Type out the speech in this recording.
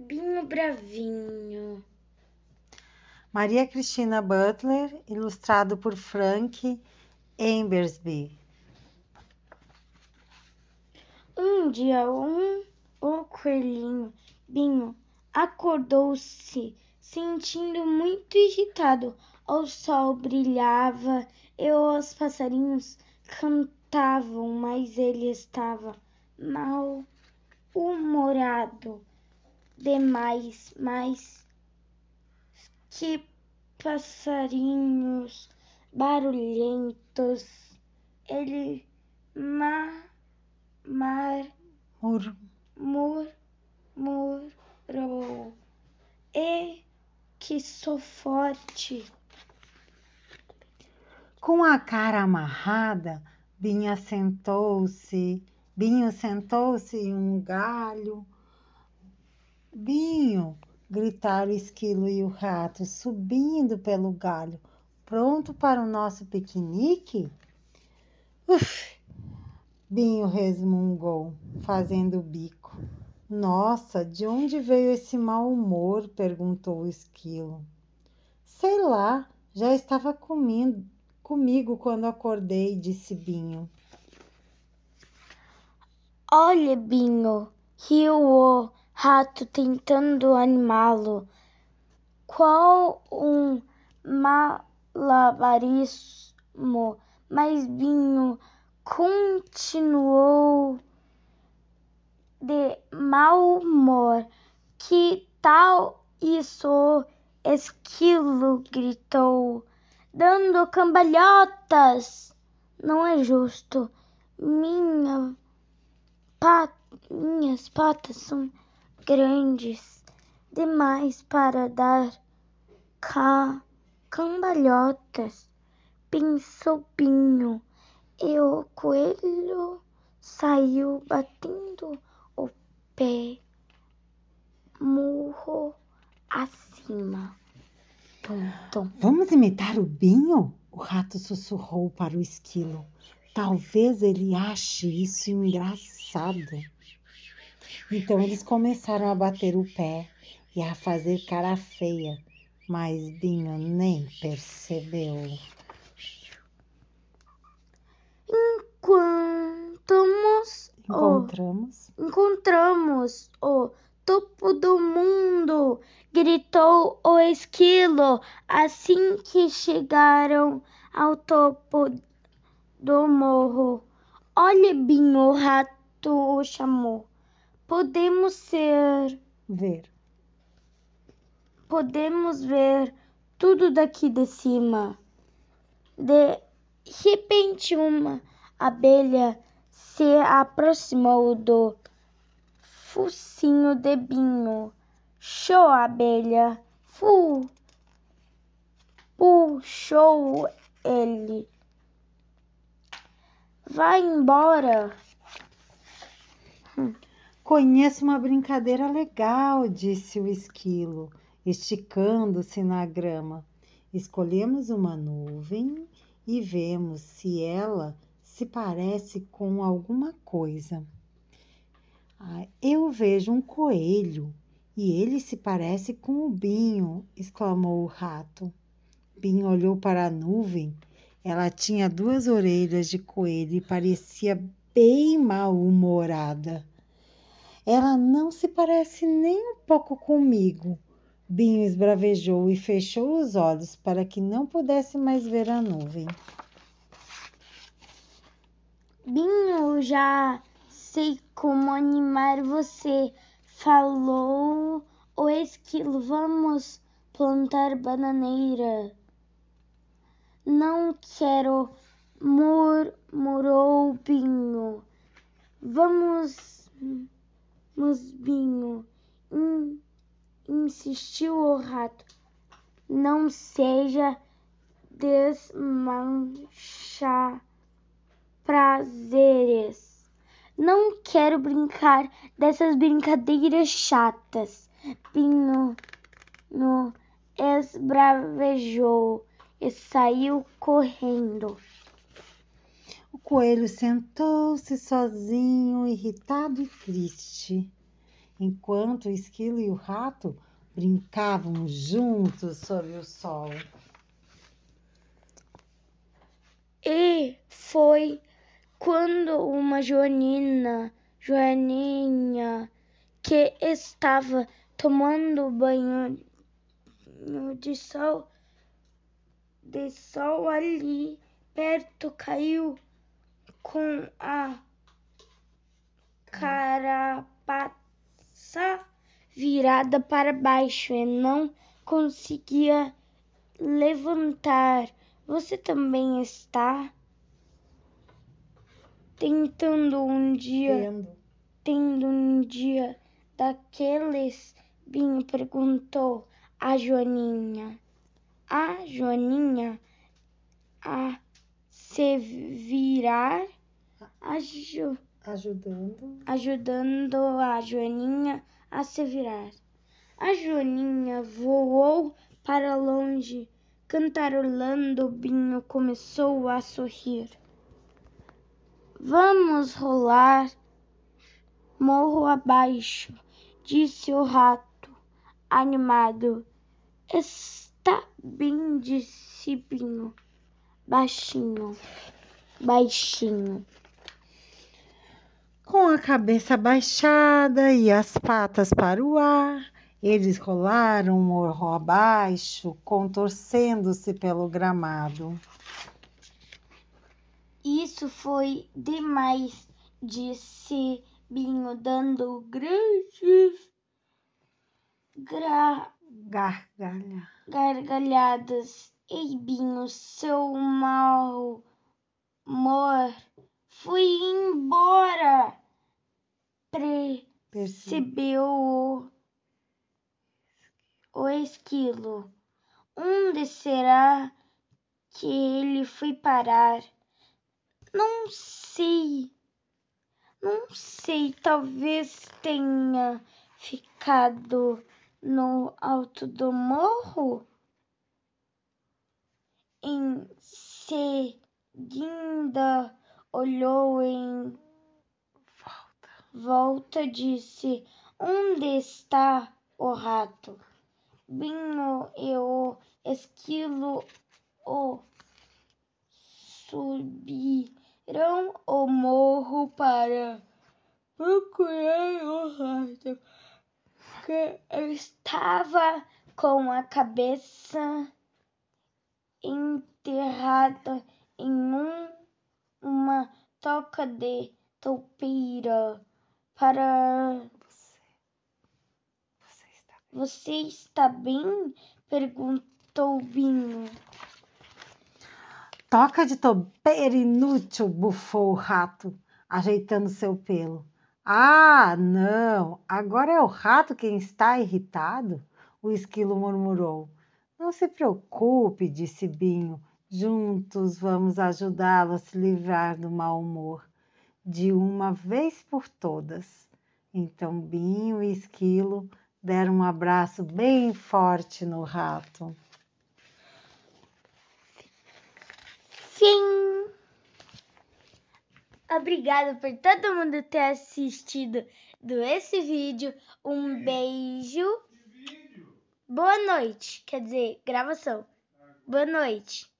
Binho Bravinho. Maria Cristina Butler, ilustrado por Frank Embersby. Um dia, um, o coelhinho Binho acordou-se sentindo muito irritado. O sol brilhava e os passarinhos cantavam, mas ele estava mal humorado demais, mais que passarinhos barulhentos. Ele ma, mar, Mur- murmurou. E que sou forte. Com a cara amarrada, Binha sentou-se. Binho sentou-se em um galho. Binho! gritaram o esquilo e o rato, subindo pelo galho. Pronto para o nosso piquenique? Uf! Binho resmungou, fazendo o bico. Nossa, de onde veio esse mau humor? perguntou o esquilo. Sei lá, já estava comindo, comigo quando acordei, disse Binho. Olha, Binho, riu rato tentando animá-lo. Qual um malabarismo! Mas Binho continuou de mau humor. Que tal isso? Esquilo gritou, dando cambalhotas. Não é justo. Minha pa- minhas patas são grandes demais para dar ca cambalhotas, pensou Binho, e o coelho saiu batendo o pé murro acima. Tum. Vamos imitar o Binho? O rato sussurrou para o esquilo. Talvez ele ache isso engraçado. Então eles começaram a bater o pé e a fazer cara feia, mas Binho nem percebeu. Enquanto o Encontramos Encontramos o topo do mundo! gritou o esquilo assim que chegaram ao topo do morro. Olha, Binho, o rato o chamou. Podemos ser. ver. Podemos ver tudo daqui de cima. De repente, uma abelha se aproximou do focinho de Binho. Show abelha. Fu. Puxou ele. Vai embora. Conheço uma brincadeira legal, disse o esquilo, esticando-se na grama. Escolhemos uma nuvem e vemos se ela se parece com alguma coisa. Ah, eu vejo um coelho e ele se parece com o Binho, exclamou o rato. Binho olhou para a nuvem. Ela tinha duas orelhas de coelho e parecia bem mal-humorada. Ela não se parece nem um pouco comigo. Binho esbravejou e fechou os olhos para que não pudesse mais ver a nuvem. Binho, já sei como animar você. Falou o esquilo. Vamos plantar bananeira. Não quero, murmurou Binho. Vamos, vamos Binho, in- insistiu o rato. Não seja desmanchar prazeres. Não quero brincar dessas brincadeiras chatas. Binho no esbravejou e saiu correndo. Coelho sentou-se sozinho, irritado e triste. enquanto o esquilo e o rato brincavam juntos sob o sol. E foi quando uma joanina, joaninha, que estava tomando banho de sol, de sol ali perto, caiu com a carapaça virada para baixo e não conseguia levantar. Você também está tentando um dia, Tendo. tendo um dia daqueles? Binho perguntou a Joaninha. A Joaninha a se virar, aju- Ajudando. ajudando a Joaninha a se virar. A Joaninha voou para longe, cantarolando. Binho começou a sorrir. Vamos rolar morro abaixo, disse o rato, animado. Está bem, disse Binho, baixinho, baixinho. Com a cabeça baixada e as patas para o ar, eles rolaram morro abaixo, contorcendo-se pelo gramado. Isso foi demais, disse Binho, dando grandes gra- Gargalha. gargalhadas. Ei, Binho, seu mau humor foi embora. Perce- Percebeu o, o esquilo. Onde será que ele foi parar? Não sei. Não sei, talvez tenha ficado no alto do morro. Em seguida, olhou em volta, disse: Onde está o rato? Binho e o esquilo o subiram o morro para procurar o rato, que estava com a cabeça enterrada em um, uma toca de toupeira. Para Você está você está bem? perguntou Binho. Toca de topeira inútil, bufou o rato, ajeitando seu pelo. Ah, não! Agora é o rato quem está irritado? O esquilo murmurou. Não se preocupe, disse Binho. Juntos vamos ajudá-lo a se livrar do mau humor, de uma vez por todas. Então Binho e Esquilo deram um abraço bem forte no rato. Fim. Obrigada por todo mundo ter assistido do esse vídeo. Um beijo. Boa noite. Quer dizer, gravação. Boa noite.